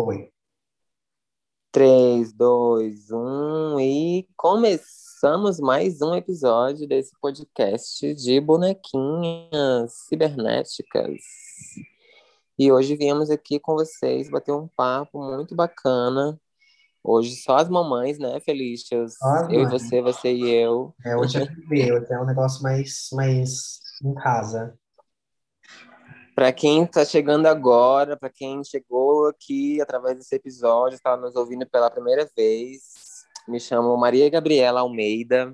Foi. 3, 2, 1 e começamos mais um episódio desse podcast de bonequinhas cibernéticas. E hoje viemos aqui com vocês bater um papo muito bacana. Hoje só as mamães, né, Felícias? Eu as e você, você e eu. É, hoje é bebê, hoje é um negócio mais, mais em casa. Para quem está chegando agora, para quem chegou aqui através desse episódio, está nos ouvindo pela primeira vez, me chamo Maria Gabriela Almeida,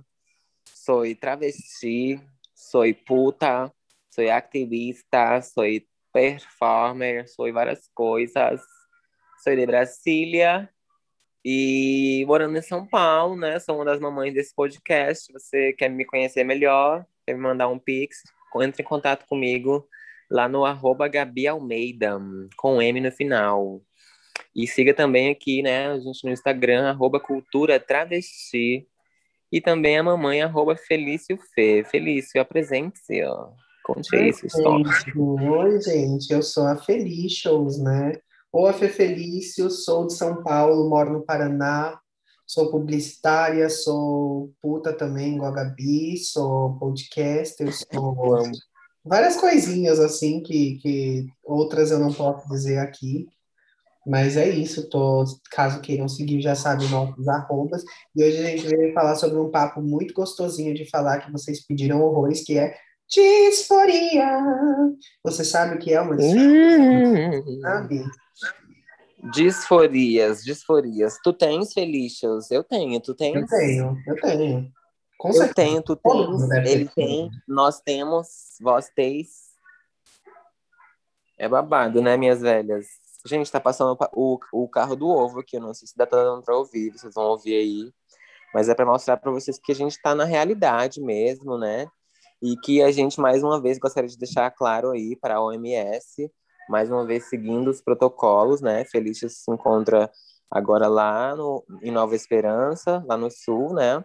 sou travesti, sou puta, sou ativista, sou performer, sou várias coisas, sou de Brasília e morando em São Paulo, né? Sou uma das mamães desse podcast. Você quer me conhecer melhor, quer me mandar um pix, entre em contato comigo lá no arroba Gabi Almeida, com M no final. E siga também aqui, né, a gente no Instagram, arroba Cultura Travesti. E também a mamãe, arroba Felício Fê. Felício, apresente-se, ó. Conte aí sua história. Oi, gente, eu sou a Felicious, né? Ou a Fê Felício, sou de São Paulo, moro no Paraná, sou publicitária, sou puta também, igual a Gabi, sou podcaster, sou várias coisinhas assim que, que outras eu não posso dizer aqui. Mas é isso, tô, caso queiram seguir, já sabem nossos arrobas. E hoje a gente veio falar sobre um papo muito gostosinho de falar que vocês pediram horrores, que é disforia. Você sabe o que é uma disforia? Hum. Sabe? Disforias, disforias. Tu tens, Felicious? Eu tenho. Tu tens? Eu tenho, eu tenho. Com Eu certeza. tenho, tu tens, ele tem, nós temos, vós teis. É babado, né, minhas velhas? Gente, tá passando pa- o, o carro do ovo aqui, eu não sei se dá dando pra ouvir, vocês vão ouvir aí. Mas é pra mostrar pra vocês que a gente tá na realidade mesmo, né? E que a gente, mais uma vez, gostaria de deixar claro aí para a OMS, mais uma vez seguindo os protocolos, né? Felícia se encontra agora lá no, em Nova Esperança, lá no sul, né?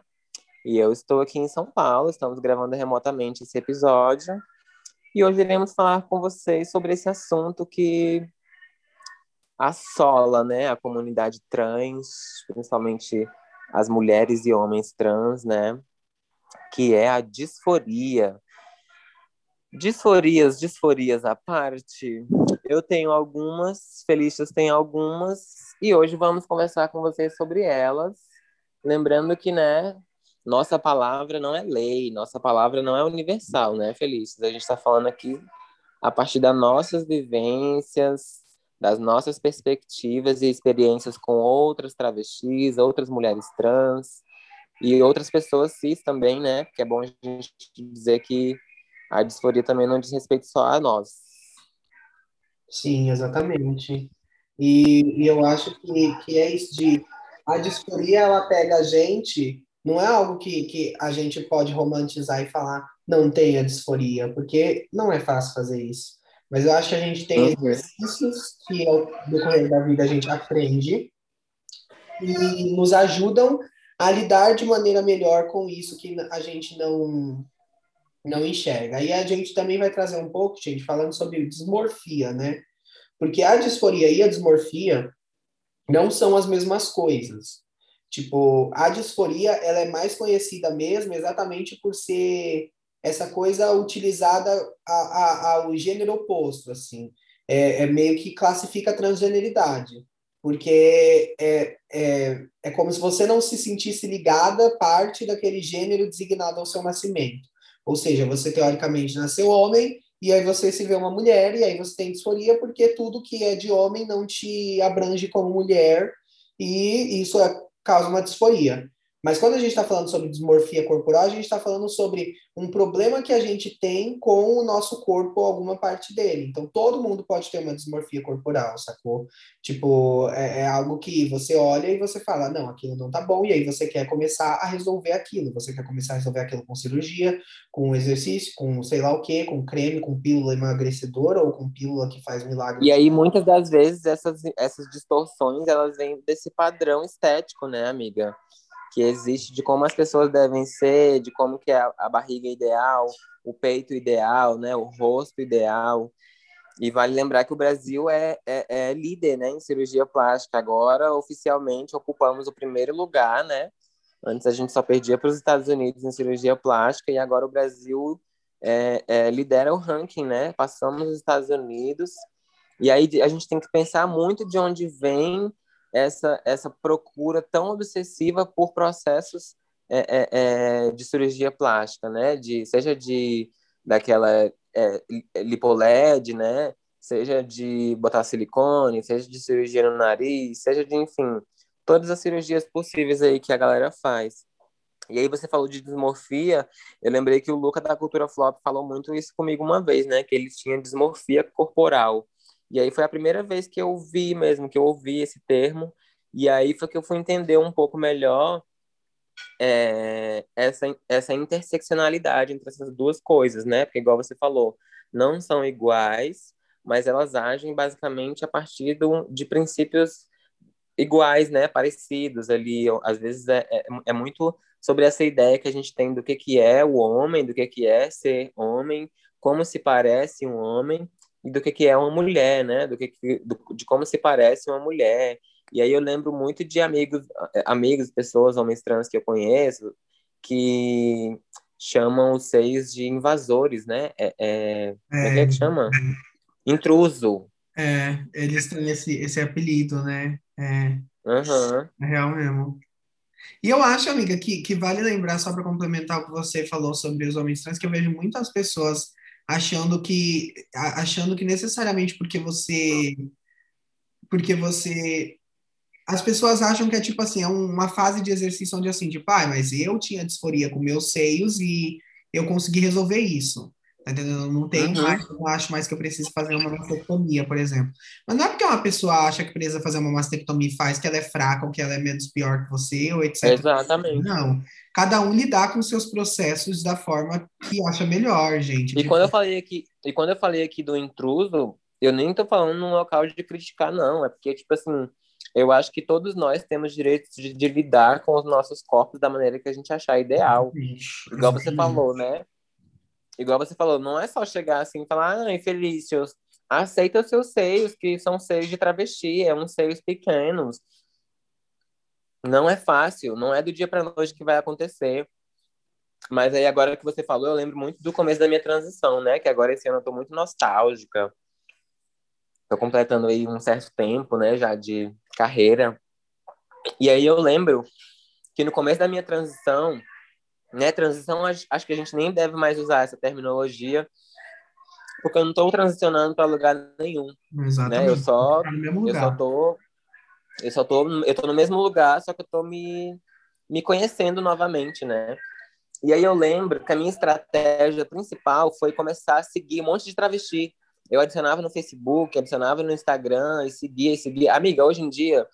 E eu estou aqui em São Paulo, estamos gravando remotamente esse episódio. E hoje iremos falar com vocês sobre esse assunto que assola, né, a comunidade trans, principalmente as mulheres e homens trans, né? Que é a disforia. Disforias, disforias à parte, eu tenho algumas, Felícias tem algumas, e hoje vamos conversar com vocês sobre elas. Lembrando que, né, nossa palavra não é lei, nossa palavra não é universal, né, Felícias? A gente está falando aqui a partir das nossas vivências, das nossas perspectivas e experiências com outras travestis, outras mulheres trans e outras pessoas cis também, né? Porque é bom a gente dizer que a disforia também não diz respeito só a nós. Sim, exatamente. E, e eu acho que, que é isso de a disforia ela pega a gente, não é algo que, que a gente pode romantizar e falar não tenha disforia, porque não é fácil fazer isso. Mas eu acho que a gente tem Uhum. exercícios que ao decorrer da vida a gente aprende e nos ajudam a lidar de maneira melhor com isso que a gente não não enxerga. Aí a gente também vai trazer um pouco, gente, falando sobre dismorfia, né? Porque a disforia e a dismorfia não são as mesmas coisas. Tipo, a disforia, ela é mais conhecida mesmo exatamente por ser essa coisa utilizada a, a, ao gênero oposto, assim. É, é meio que classifica a transgeneridade. Porque é, é, é como se você não se sentisse ligada parte daquele gênero designado ao seu nascimento. Ou seja, você teoricamente nasceu homem e aí você se vê uma mulher e aí você tem disforia porque tudo que é de homem não te abrange como mulher e isso é, causa uma disforia. Mas quando a gente está falando sobre dismorfia corporal, a gente está falando sobre um problema que a gente tem com o nosso corpo, alguma parte dele. Então, todo mundo pode ter uma dismorfia corporal, sacou? Tipo, é, é algo que você olha e você fala, não, aquilo não tá bom, e aí você quer começar a resolver aquilo. Você quer começar a resolver aquilo com cirurgia, com exercício, com sei lá o quê, com creme, com pílula emagrecedora ou com pílula que faz milagre. E aí, muitas das vezes, essas, essas distorções, elas vêm desse padrão estético, né, amiga? Que existe de como as pessoas devem ser, de como que é a, a barriga ideal, o peito ideal, né, o rosto ideal. E vale lembrar que o Brasil é, é, é, líder né, em cirurgia plástica. Agora, oficialmente, ocupamos o primeiro lugar, né? Antes a gente só perdia para os Estados Unidos em cirurgia plástica e agora o Brasil é, é, lidera o ranking, né? Passamos os Estados Unidos e aí a gente tem que pensar muito de onde vem essa, essa procura tão obsessiva por processos é, é, é de cirurgia plástica, né? De, seja de daquela é, lipoled, né? Seja de botar silicone, seja de cirurgia no nariz, seja de, enfim, todas as cirurgias possíveis aí que a galera faz. E aí você falou de dismorfia, eu lembrei que o Luca da Cultura Flop falou muito isso comigo uma vez, né? Que ele tinha dismorfia corporal. E aí foi a primeira vez que eu vi mesmo, que eu ouvi esse termo. E aí foi que eu fui entender um pouco melhor é, essa, essa interseccionalidade entre essas duas coisas, né? Porque, igual você falou, não são iguais, mas elas agem basicamente a partir do, de princípios iguais, né? Parecidos ali. Às vezes é, é, é muito sobre essa ideia que a gente tem do que, que é o homem, do que, que é ser homem, como se parece um homem e do que, que é uma mulher, né? Do que, que do, de como se parece uma mulher. E aí eu lembro muito de amigos, amigos, pessoas, homens trans que eu conheço, que chamam os seios de invasores, né? É, é, é, é que, é que chama? Intruso. É, eles têm esse, esse apelido, né? É, uhum. é real mesmo. E eu acho, amiga, que, que vale lembrar, só para complementar o que você falou sobre os homens trans, que eu vejo muitas pessoas achando que achando que necessariamente porque você porque você as pessoas acham que é tipo assim, é uma fase de exercício onde assim, tipo, ah, mas eu tinha disforia com meus seios e eu consegui resolver isso. Tá entendendo? Não tenho uhum. mais, não acho mais que eu preciso fazer uma mastectomia, por exemplo. Mas não é porque uma pessoa acha que precisa fazer uma mastectomia e faz que ela é fraca ou que ela é menos pior que você, ou etc. Exatamente. Não. Cada um lidar com seus processos da forma que acha melhor, gente. E quando eu falei aqui, e quando eu falei aqui do intruso, eu nem tô falando num local de criticar, não. É porque, tipo assim, eu acho que todos nós temos direito de, de lidar com os nossos corpos da maneira que a gente achar ideal. Igual você falou, né? Igual você falou, não é só chegar assim e falar, ah, Felícios, aceita os seus seios, que são seios de travesti, é uns seios pequenos. Não é fácil, não é do dia para noite que vai acontecer. Mas aí agora que você falou, eu lembro muito do começo da minha transição, né? Que agora esse ano eu tô muito nostálgica. Tô completando aí um certo tempo, né, já de carreira. E aí eu lembro que no começo da minha transição, né? Transição, acho que a gente nem deve mais usar essa terminologia, porque eu não estou transicionando para lugar nenhum. Exatamente. Né? Eu só, tá eu só tô, eu só tô, eu tô no mesmo lugar, só que eu tô me, me conhecendo novamente, né? E aí eu lembro que a minha estratégia principal foi começar a seguir um monte de travesti. Eu adicionava no Facebook, adicionava no Instagram e seguia e seguia. Amiga, hoje em dia,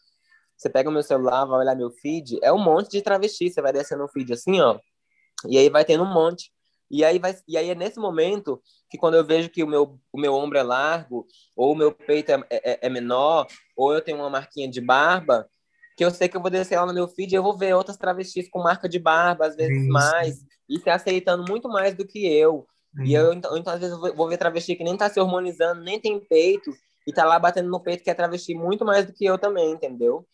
você pega o meu celular, vai olhar meu feed, é um monte de travesti. Você vai descendo o feed assim, ó. E aí vai tendo um monte. E aí, vai, e aí é nesse momento que quando eu vejo que o meu, o meu ombro é largo, ou o meu peito é, é, é menor, ou eu tenho uma marquinha de barba, que eu sei que eu vou descer lá no meu feed e eu vou ver outras travestis com marca de barba, às vezes Isso. mais, e se aceitando muito mais do que eu. E eu, então, então, às vezes, eu vou ver travesti que nem tá se hormonizando, nem tem peito, e tá lá batendo no peito que é travesti muito mais do que eu também, entendeu?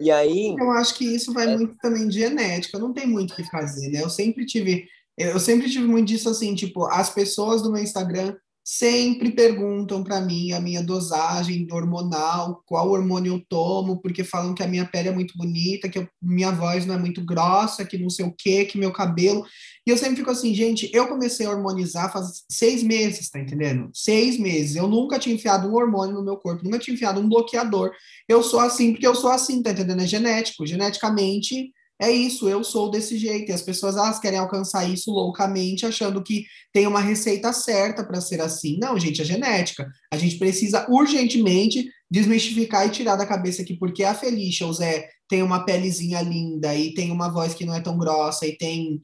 E aí. Eu acho que isso vai é... muito também de genética, não tem muito o que fazer, né? Eu sempre tive. Eu sempre tive muito disso assim, tipo, as pessoas do meu Instagram sempre perguntam para mim a minha dosagem hormonal, qual hormônio eu tomo, porque falam que a minha pele é muito bonita, que eu, minha voz não é muito grossa, que não sei o que, que meu cabelo. E eu sempre fico assim, gente, eu comecei a hormonizar faz seis meses, tá entendendo? Seis meses. Eu nunca tinha enfiado um hormônio no meu corpo, nunca tinha enfiado um bloqueador. Eu sou assim porque eu sou assim, tá entendendo? É genético. Geneticamente é isso, eu sou desse jeito. E as pessoas elas querem alcançar isso loucamente, achando que tem uma receita certa para ser assim. Não, gente, é genética. A gente precisa urgentemente desmistificar e tirar da cabeça que porque a Felicia, o Zé, tem uma pelezinha linda e tem uma voz que não é tão grossa e tem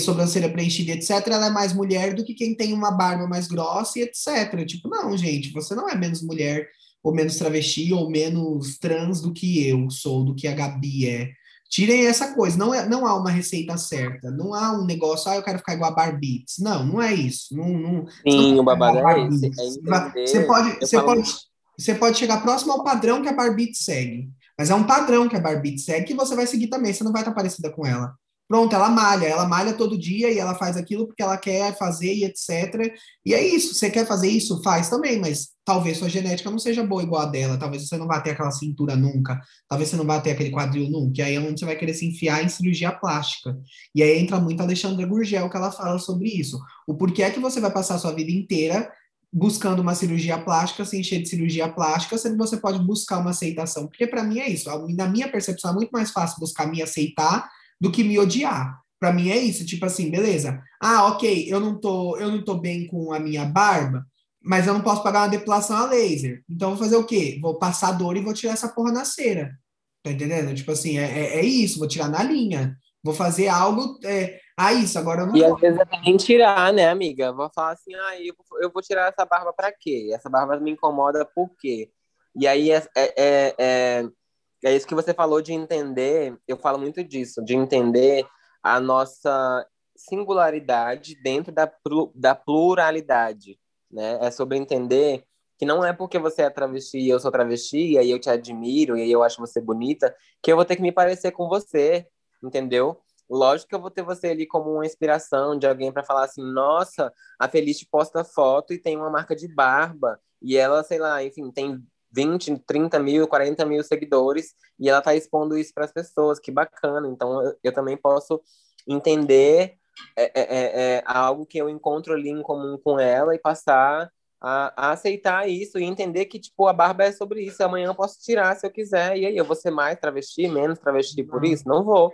sobrancelha preenchida, etc., ela é mais mulher do que quem tem uma barba mais grossa e etc. Tipo, não, gente, você não é menos mulher ou menos travesti ou menos trans do que eu sou, do que a Gabi é Tirem essa coisa, não, é, não há uma receita certa, não há um negócio, ah, eu quero ficar igual a Barbies. Não, não é isso. Não, não, Sim, não o babado é esse. É você pode, você, pode, você pode chegar próximo ao padrão que a Barbie segue. Mas é um padrão que a Barbie segue que você vai seguir também, você não vai estar parecida com ela. Pronto, ela malha, ela malha todo dia e ela faz aquilo porque ela quer fazer e etc. E é isso, você quer fazer isso? Faz também, mas talvez sua genética não seja boa igual a dela, talvez você não vá ter aquela cintura nunca, talvez você não vá ter aquele quadril nunca, e aí é onde você vai querer se enfiar em cirurgia plástica. E aí entra muito a Alexandra Gurgel que ela fala sobre isso. O porquê é que você vai passar a sua vida inteira buscando uma cirurgia plástica, se encher de cirurgia plástica, sendo que você pode buscar uma aceitação. Porque para mim é isso, na minha percepção é muito mais fácil buscar me aceitar do que me odiar. Para mim é isso, tipo assim, beleza. Ah, ok, eu não tô, eu não tô bem com a minha barba, mas eu não posso pagar uma depilação a laser. Então vou fazer o quê? Vou passar dor e vou tirar essa porra na cera. Tá entendendo? Tipo assim, é, é, é isso, vou tirar na linha. Vou fazer algo. É, ah, isso, agora eu não. E vou. às vezes é nem tirar, né, amiga? Vou falar assim, ah, eu, eu vou tirar essa barba para quê? Essa barba me incomoda por quê? E aí é, é, é, é isso que você falou de entender, eu falo muito disso, de entender a nossa singularidade dentro da, da pluralidade, né? É sobre entender que não é porque você é travesti e eu sou travesti, e aí eu te admiro, e aí eu acho você bonita, que eu vou ter que me parecer com você, entendeu? Lógico que eu vou ter você ali como uma inspiração de alguém para falar assim: nossa, a Feliz posta foto e tem uma marca de barba, e ela, sei lá, enfim, tem 20, 30 mil, 40 mil seguidores e ela está expondo isso para as pessoas, que bacana. Então eu, eu também posso entender é, é, é, é, algo que eu encontro ali em comum com ela e passar a, a, aceitar isso e entender que tipo a barba é sobre isso. Amanhã eu posso tirar se eu quiser e aí eu vou ser mais travesti, menos travesti por isso? Não vou.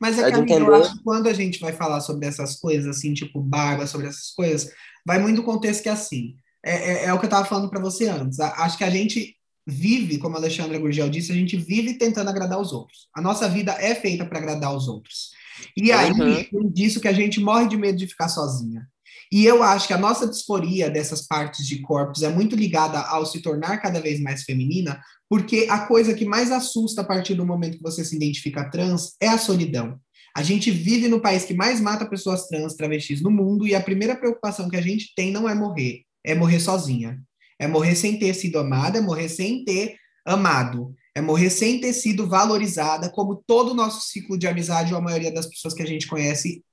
Mas é, é que, entender... eu acho que quando a gente vai falar sobre essas coisas, assim, tipo barba, sobre essas coisas, vai muito contexto que é assim, é, é, é o que eu estava falando para você antes. acho que a gente vive, como a Alexandra Gurgel disse, a gente vive tentando agradar os outros. A nossa vida é feita para agradar os outros. E aí, uhum. disso que a gente morre de medo de ficar sozinha. E eu acho que a nossa disforia dessas partes de corpos é muito ligada ao se tornar cada vez mais feminina, porque a coisa que mais assusta a partir do momento que você se identifica trans é a solidão. A gente vive no país que mais mata pessoas trans, travestis no mundo, e a primeira preocupação que a gente tem não é morrer, é morrer sozinha. É morrer sem ter sido amada, é morrer sem ter amado. É morrer sem ter sido valorizada, como todo o nosso ciclo de amizade ou a maioria das pessoas que a gente conhece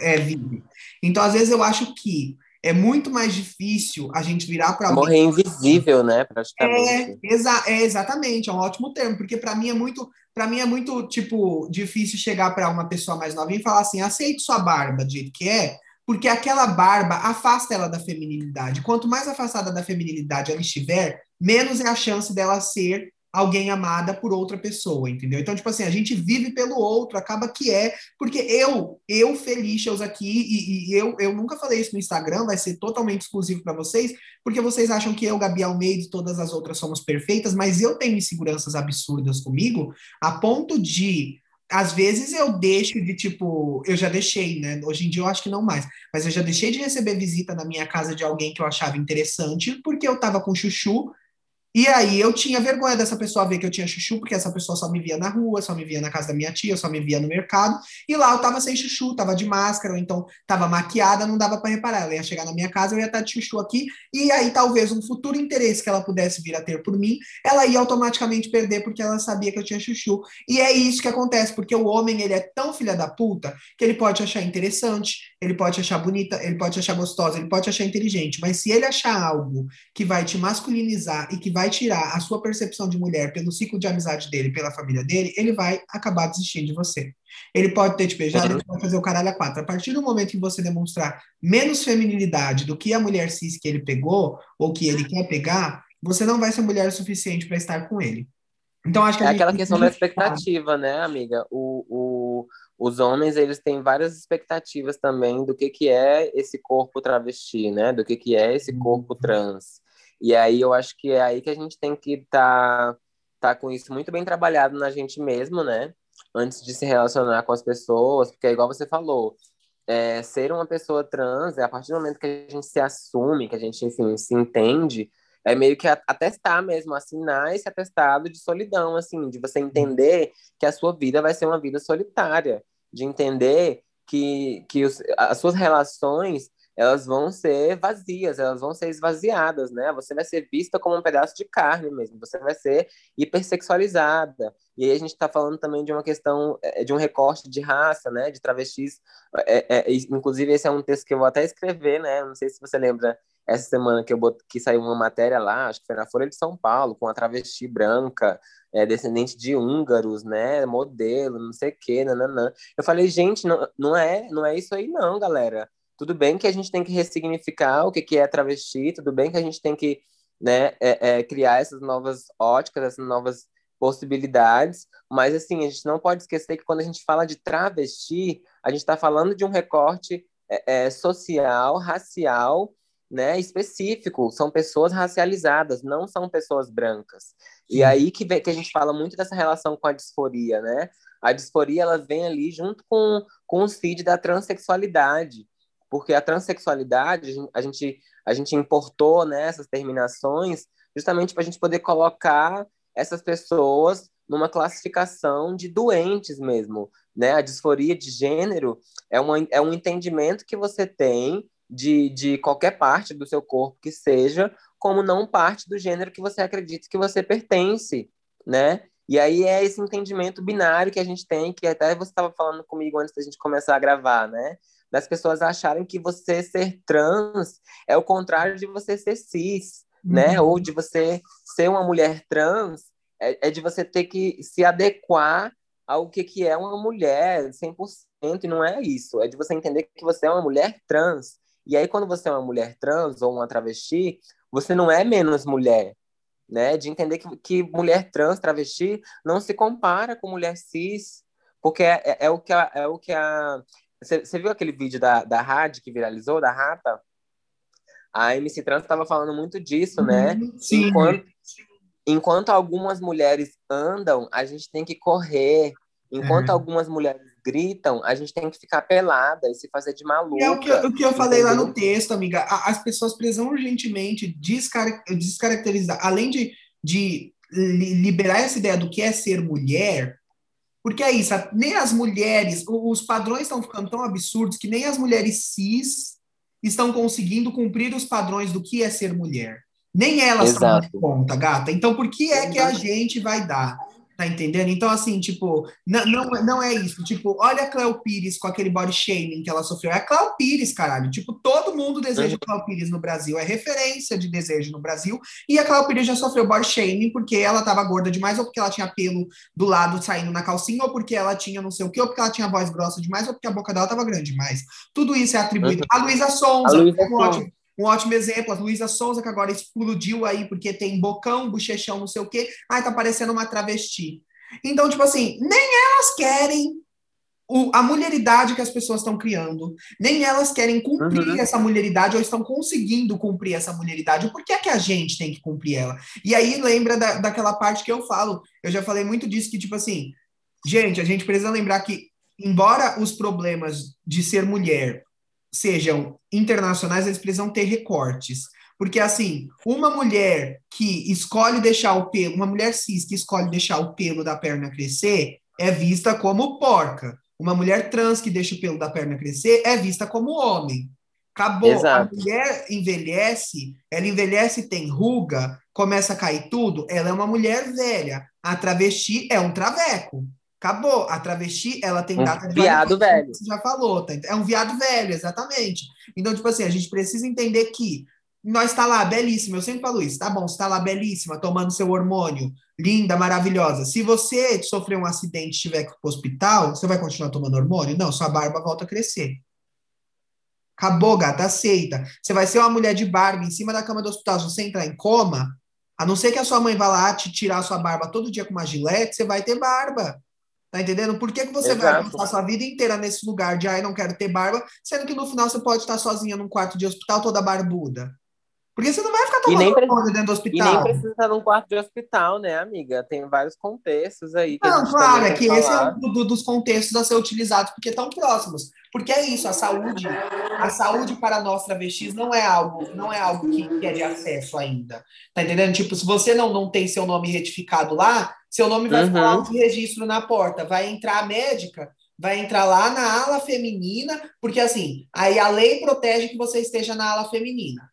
é, vive. Então, às vezes, eu acho que é muito mais difícil a gente virar para morrer invisível, né, praticamente. É, exa é exatamente, é um ótimo termo, porque para mim é muito, para mim é muito tipo difícil chegar para uma pessoa mais nova e falar assim, aceite sua barba do jeito que é, porque aquela barba afasta ela da feminilidade. Quanto mais afastada da feminilidade ela estiver, menos é a chance dela ser alguém amada por outra pessoa, entendeu? Então, tipo assim, a gente vive pelo outro, acaba que é, porque eu, eu, Felicias aqui, e, e, eu, eu nunca falei isso no Instagram, vai ser totalmente exclusivo para vocês, porque vocês acham que eu, Gabi Almeida e todas as outras somos perfeitas, mas eu tenho inseguranças absurdas comigo, a ponto de às vezes eu deixo de tipo, eu já deixei, né? Hoje em dia eu acho que não mais, mas eu já deixei de receber visita na minha casa de alguém que eu achava interessante, porque eu tava com chuchu e aí eu tinha vergonha dessa pessoa ver que eu tinha chuchu, porque essa pessoa só me via na rua, só me via na casa da minha tia, só me via no mercado. E lá eu tava sem chuchu, tava de máscara, ou então tava maquiada, não dava para reparar. Ela ia chegar na minha casa, eu ia estar de chuchu aqui, e aí talvez um futuro interesse que ela pudesse vir a ter por mim, ela ia automaticamente perder porque ela sabia que eu tinha chuchu. E é isso que acontece, porque o homem, ele é tão filha da puta que ele pode achar interessante, ele pode achar bonita, ele pode achar gostosa, ele pode achar inteligente, mas se ele achar algo que vai te masculinizar e que vai vai tirar a sua percepção de mulher pelo ciclo de amizade dele, pela família dele, ele vai acabar desistindo de você. Ele pode ter te beijado, ele pode fazer o caralho a quatro. A partir do momento que você demonstrar menos feminilidade do que a mulher cis que ele pegou, ou que ele quer pegar, você não vai ser mulher o suficiente para estar com ele. Então, acho que é aquela questão da expectativa, né, amiga? O, o, os homens, eles têm várias expectativas também do que, que é esse corpo travesti, né? Do que, que é esse corpo uhum. trans. E aí eu acho que é aí que a gente tem que estar tá, tá com isso muito bem trabalhado na gente mesmo, né? Antes de se relacionar com as pessoas, porque é igual você falou, é, ser uma pessoa trans, é a partir do momento que a gente se assume, que a gente, enfim, se entende, é meio que atestar mesmo, assinar esse atestado de solidão, assim, de você entender que a sua vida vai ser uma vida solitária, de entender que, que os, as suas relações elas vão ser vazias, elas vão ser esvaziadas, né? Você vai ser vista como um pedaço de carne mesmo, você vai ser hipersexualizada. E aí a gente está falando também de uma questão, é, de um recorte de raça, né? De travestis. É, é, inclusive, esse é um texto que eu vou até escrever, né? Não sei se você lembra essa semana que, eu bot... que saiu uma matéria lá, acho que foi na Folha de São Paulo, com a travesti branca, é, descendente de húngaros, né? Modelo, não sei o quê, nananã. Eu falei, gente, não, não, é, não é isso aí não, galera tudo bem que a gente tem que ressignificar o que, que é travesti, tudo bem que a gente tem que né, é, é, criar essas novas óticas, essas novas possibilidades, mas assim, a gente não pode esquecer que quando a gente fala de travesti, a gente está falando de um recorte é, é, social, racial, né, específico, são pessoas racializadas, não são pessoas brancas. E aí que, vem, que a gente fala muito dessa relação com a disforia, né? A disforia, ela vem ali junto com, com o CID da transexualidade, porque a transexualidade, a gente, a gente importou né, essas terminações justamente para a gente poder colocar essas pessoas numa classificação de doentes mesmo, né? A disforia de gênero é, uma, é um entendimento que você tem de, de qualquer parte do seu corpo que seja, como não parte do gênero que você acredita que você pertence, né? E aí é esse entendimento binário que a gente tem, que até você estava falando comigo antes da gente começar a gravar, né? Das pessoas acharem que você ser trans é o contrário de você ser cis, né? uhum. né? Ou de você ser uma mulher trans, é, é, de você ter que se adequar ao que, que é uma mulher 100%, e não é isso. É de você entender que você é uma mulher trans. E aí, quando você é uma mulher trans ou uma travesti, você não é menos mulher, né? De entender que, que mulher trans, travesti, não se compara com mulher cis, porque é, é, é o que a, é o que a você, viu aquele vídeo da, da rádio que viralizou, da Rata? A MC Trans estava falando muito disso, né? Uhum, sim. Enquanto, enquanto algumas mulheres andam, a gente tem que correr. Enquanto é. algumas mulheres gritam, a gente tem que ficar pelada e se fazer de maluca. É o que, o que eu falei lá no texto, amiga. As pessoas precisam urgentemente descaracterizar, além de, de liberar essa ideia do que é ser mulher, porque é isso, nem as mulheres, os padrões estão ficando tão absurdos que nem as mulheres cis estão conseguindo cumprir os padrões do que é ser mulher. Nem elas estão dando conta, gata. Então, por que é que a gente vai dar? Tá entendendo? Então, assim, tipo, não, não, não é isso. Tipo, olha a Cléo Pires com aquele body shaming que ela sofreu. É a Cléo Pires, caralho. Tipo, todo mundo deseja uhum. Cléo Pires no Brasil. É referência de desejo no Brasil. E a Cléo Pires já sofreu body shaming porque ela tava gorda demais, ou porque ela tinha pelo do lado saindo na calcinha, ou porque ela tinha não sei o quê, ou porque ela tinha voz grossa demais, ou porque a boca dela tava grande demais. Tudo isso é atribuído. Uhum. A Luísa Sonza, a Luísa ótimo um ótimo exemplo, a Luísa Souza, que agora explodiu aí porque tem bocão, bochechão, não sei o quê. Ai, tá parecendo uma travesti. Então, tipo assim, nem elas querem o, a mulheridade que as pessoas estão criando, nem elas querem cumprir uhum. essa mulheridade ou estão conseguindo cumprir essa mulheridade. Por que é que a gente tem que cumprir ela? E aí lembra da, daquela parte que eu falo, eu já falei muito disso, que tipo assim, gente, a gente precisa lembrar que, embora os problemas de ser mulher sejam internacionais, eles precisam ter recortes. Porque, assim, uma mulher que escolhe deixar o pelo, uma mulher cis que escolhe deixar o pelo da perna crescer, é vista como porca. Uma mulher trans que deixa o pelo da perna crescer é vista como homem. Acabou. Exato. A mulher envelhece, ela envelhece, tem ruga, começa a cair tudo, ela é uma mulher velha. A travesti é um traveco. Acabou. A travesti, ela tem um data de viado velho. Você já falou, tá? É um viado velho, exatamente. Então, tipo assim, a gente precisa entender que nós está lá, belíssima, eu sempre falo isso, tá bom, você está lá belíssima, tomando seu hormônio, linda, maravilhosa. Se você sofrer um acidente e tiver que ir para o hospital, você vai continuar tomando hormônio? Não, sua barba volta a crescer. Acabou, gata, aceita. Você vai ser uma mulher de barba em cima da cama do hospital, se você entrar em coma, a não ser que a sua mãe vá lá te tirar a sua barba todo dia com uma gilete, você vai ter barba. Tá entendendo? Por que, que você Exato. vai passar sua vida inteira nesse lugar de ai, não quero ter barba, sendo que no final você pode estar sozinha num quarto de hospital toda barbuda? Porque você não vai ficar tomando conta dentro do hospital. E nem precisa estar num quarto de hospital, né, amiga? Tem vários contextos aí. Que não, claro, é que esse é um do, dos contextos a ser utilizados, porque estão próximos. Porque é isso, a saúde, a saúde para nós travestis não é algo, não é algo que, que é de acesso ainda. Tá entendendo? Tipo, se você não, não tem seu nome retificado lá, seu nome vai uhum. ficar de registro na porta. Vai entrar a médica, vai entrar lá na ala feminina, porque assim, aí a lei protege que você esteja na ala feminina.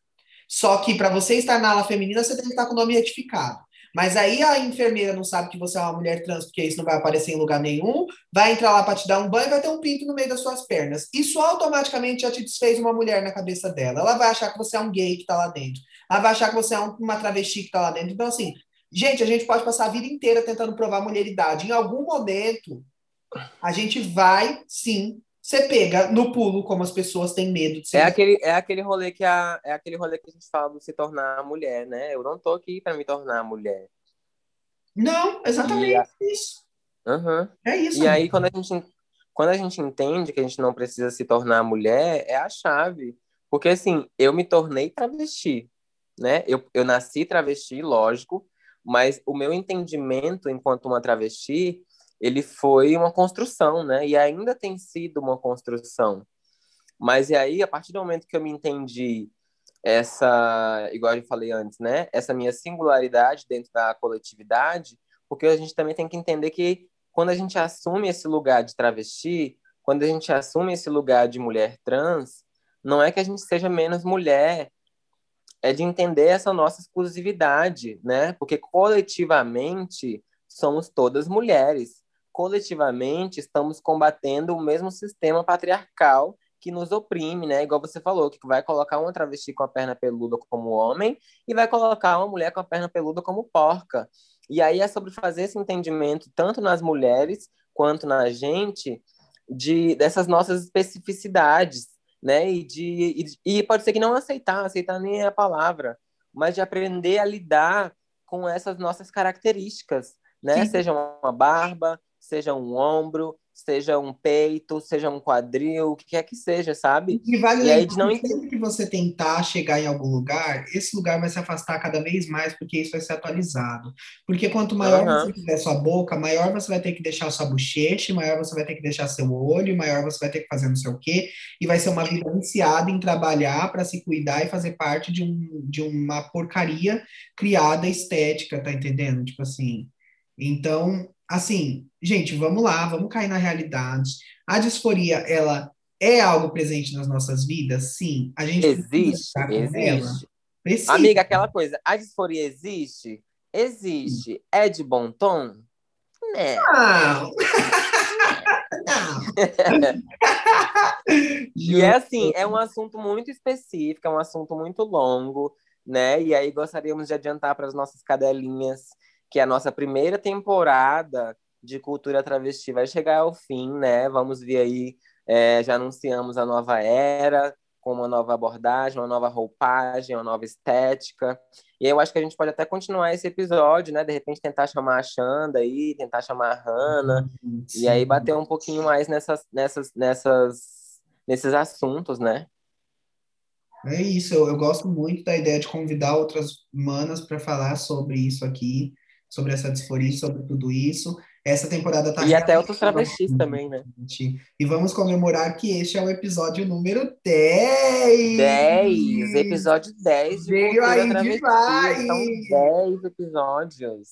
Só que para você estar na ala feminina, você tem que estar com o nome retificado. Mas aí a enfermeira não sabe que você é uma mulher trans, porque isso não vai aparecer em lugar nenhum, vai entrar lá para te dar um banho e vai ter um pinto no meio das suas pernas. Isso automaticamente já te desfez uma mulher na cabeça dela. Ela vai achar que você é um gay que está lá dentro. Ela vai achar que você é uma travesti que está lá dentro. Então, assim, gente, a gente pode passar a vida inteira tentando provar mulheridade. Em algum momento, a gente vai, sim, você pega no pulo, como as pessoas têm medo de ser. É aquele, é aquele rolê que a, é aquele rolê que a gente fala de se tornar mulher, né? Eu não tô aqui para me tornar mulher. Não, exatamente isso. Uhum. É isso. E aí, quando a, gente, quando a gente entende que a gente não precisa se tornar mulher, é a chave. Porque, assim, eu me tornei travesti, né? Eu, eu nasci travesti, lógico, mas o meu entendimento enquanto uma travesti ele foi uma construção, né? E ainda tem sido uma construção. Mas e aí, a partir do momento que eu me entendi essa, igual eu falei antes, né? Essa minha singularidade dentro da coletividade, porque a gente também tem que entender que quando a gente assume esse lugar de travesti, quando a gente assume esse lugar de mulher trans, não é que a gente seja menos mulher, é de entender essa nossa exclusividade, né? Porque coletivamente somos todas mulheres coletivamente estamos combatendo o mesmo sistema patriarcal que nos oprime, né? Igual você falou, que vai colocar uma travesti com a perna peluda como homem e vai colocar uma mulher com a perna peluda como porca. E aí é sobre fazer esse entendimento tanto nas mulheres quanto na gente de dessas nossas especificidades, né? E de e, e pode ser que não aceitar, aceitar nem é a palavra, mas de aprender a lidar com essas nossas características, né? Sim. Seja uma barba, seja um ombro, seja um peito, seja um quadril, o que quer que seja, sabe? E vale e aí de não sempre que você tentar chegar em algum lugar, esse lugar vai se afastar cada vez mais, porque isso vai ser atualizado. Porque quanto maior uhum. você tiver sua boca, maior você vai ter que deixar sua bochecha, maior você vai ter que deixar seu olho, maior você vai ter que fazer não sei o quê, e vai ser uma vida viciada em trabalhar para se cuidar e fazer parte de, um, de uma porcaria criada estética, tá entendendo? Tipo assim. Então, assim, gente, vamos lá, vamos cair na realidade. A disforia, ela é algo presente nas nossas vidas? Sim. A gente existe, existe. Precisa. Amiga, aquela coisa, a disforia existe? Existe. É de bom tom? Né? Não. Não. e é assim, é um assunto muito específico, é um assunto muito longo, né? E aí gostaríamos de adiantar para as nossas cadelinhas que a nossa primeira temporada de cultura travesti vai chegar ao fim, né? Vamos ver aí, é, já anunciamos a nova era, com uma nova abordagem, uma nova roupagem, uma nova estética. E eu acho que a gente pode até continuar esse episódio, né? De repente tentar chamar a Xanda aí, tentar chamar a Hanna, uhum, e aí bater um pouquinho mais nessas, nessas, nessas, nesses assuntos, né? É isso, eu, eu gosto muito da ideia de convidar outras manas para falar sobre isso aqui sobre essa disforia, sobre tudo isso. Essa temporada tá E até outros travestis também, né? E vamos comemorar que este é o episódio número 10! 10! Episódio 10 de Veio aí demais! São 10 episódios.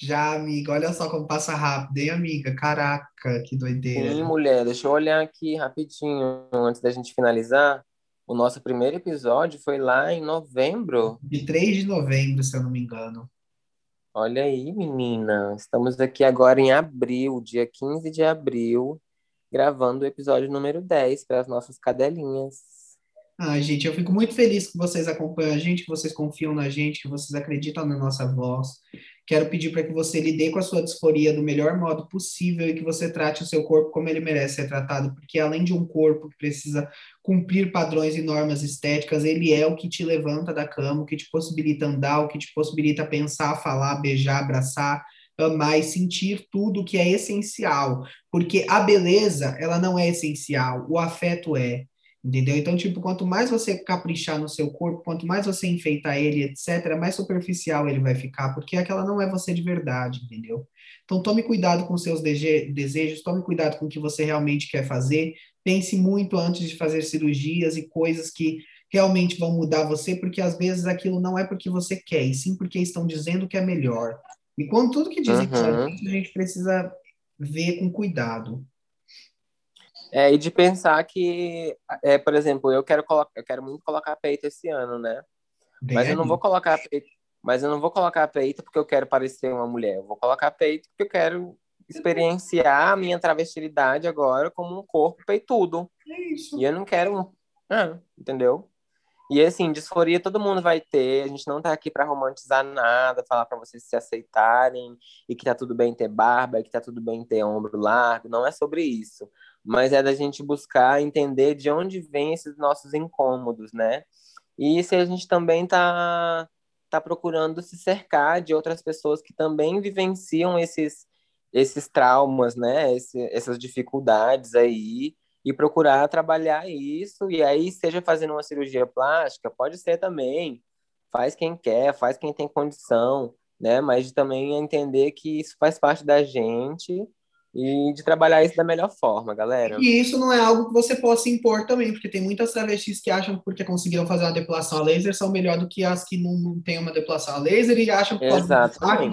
Já, amiga, olha só como passa rápido, hein, amiga? Caraca, que doideira. Sim, mulher, deixa eu olhar aqui rapidinho, antes da gente finalizar. O nosso primeiro episódio foi lá em novembro. De 3 de novembro, se eu não me engano. Olha aí, menina. Estamos aqui agora em abril, dia 15 de abril, gravando o episódio número 10 para as nossas cadelinhas. Ai, gente, eu fico muito feliz que vocês acompanham a gente, que vocês confiam na gente, que vocês acreditam na nossa voz. Quero pedir para que você lide com a sua disforia do melhor modo possível e que você trate o seu corpo como ele merece ser tratado, porque além de um corpo que precisa cumprir padrões e normas estéticas, ele é o que te levanta da cama, o que te possibilita andar, o que te possibilita pensar, falar, beijar, abraçar, amar e sentir tudo que é essencial, porque a beleza, ela não é essencial, o afeto é. Entendeu? Então, tipo, quanto mais você caprichar no seu corpo, quanto mais você enfeitar ele, etc., mais superficial ele vai ficar, porque aquela não é você de verdade, entendeu? Então, tome cuidado com seus desejos, tome cuidado com o que você realmente quer fazer, pense muito antes de fazer cirurgias e coisas que realmente vão mudar você, porque às vezes aquilo não é porque você quer, e sim porque estão dizendo que é melhor. E quando tudo que dizem uhum. gente, a gente precisa ver com cuidado. É, e de pensar que, é, por exemplo, eu quero colocar, eu quero muito colocar peito esse ano, né? Bem mas eu não vou colocar peito, mas eu não vou colocar peito porque eu quero parecer uma mulher. Eu vou colocar peito porque eu quero experienciar a minha travestilidade agora como um corpo peitudo. É isso. E eu não quero um, ah, entendeu? E assim, disforia todo mundo vai ter. A gente não tá aqui para romantizar nada, falar para vocês se aceitarem e que tá tudo bem ter barba, que tá tudo bem ter ombro largo. Não é sobre isso mas é da gente buscar entender de onde vêm esses nossos incômodos, né? E se a gente também está tá procurando se cercar de outras pessoas que também vivenciam esses, esses traumas, né? Esse, essas dificuldades aí, e procurar trabalhar isso, e aí, seja fazendo uma cirurgia plástica, pode ser também, faz quem quer, faz quem tem condição, né? Mas também entender que isso faz parte da gente e de trabalhar isso da melhor forma, galera. E isso não é algo que você possa impor também, porque tem muitas travestis que acham que porque conseguiram fazer uma depilação a laser são melhor do que as que não, não têm uma depilação a laser e acham que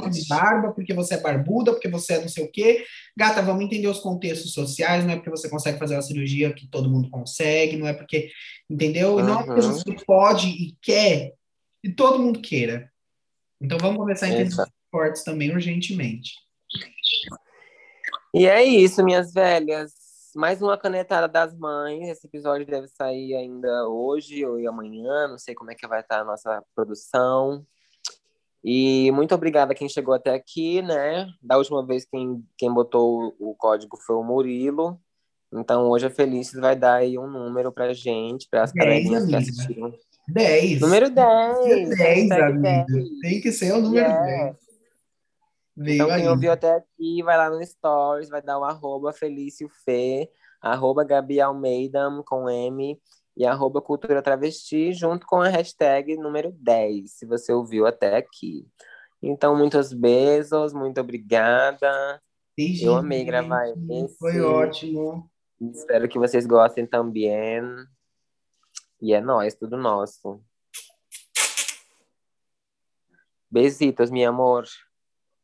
de barba, porque você é barbuda, porque você é não sei o quê. Gata, vamos entender os contextos sociais, não é porque você consegue fazer uma cirurgia que todo mundo consegue, não é porque, entendeu? E não é porque você pode e quer e todo mundo queira. Então vamos começar a entender os cortes também urgentemente. E é isso, minhas velhas. Mais uma canetada das mães. Esse episódio deve sair ainda hoje ou amanhã. Não sei como é que vai estar a nossa produção. E muito obrigada a quem chegou até aqui, né? Da última vez, quem, quem botou o código foi o Murilo. Então, hoje a Felices vai dar aí um número pra gente, para as carinhas que assistiram. 10. Número 10. 10, amiga. Tem que ser o número yeah. 10. Veio então, quem ouviu até aqui, vai lá no Stories, vai dar o um arroba Felício Fê, arroba Gabi Almeida com M e arroba Cultura Travesti, junto com a hashtag número 10, se você ouviu até aqui. Então, muitos beijos, muito obrigada. Beijinho, Eu amei gravar esse. Foi ótimo. Espero que vocês gostem também. E é nóis, tudo nosso. Besitos, meu amor.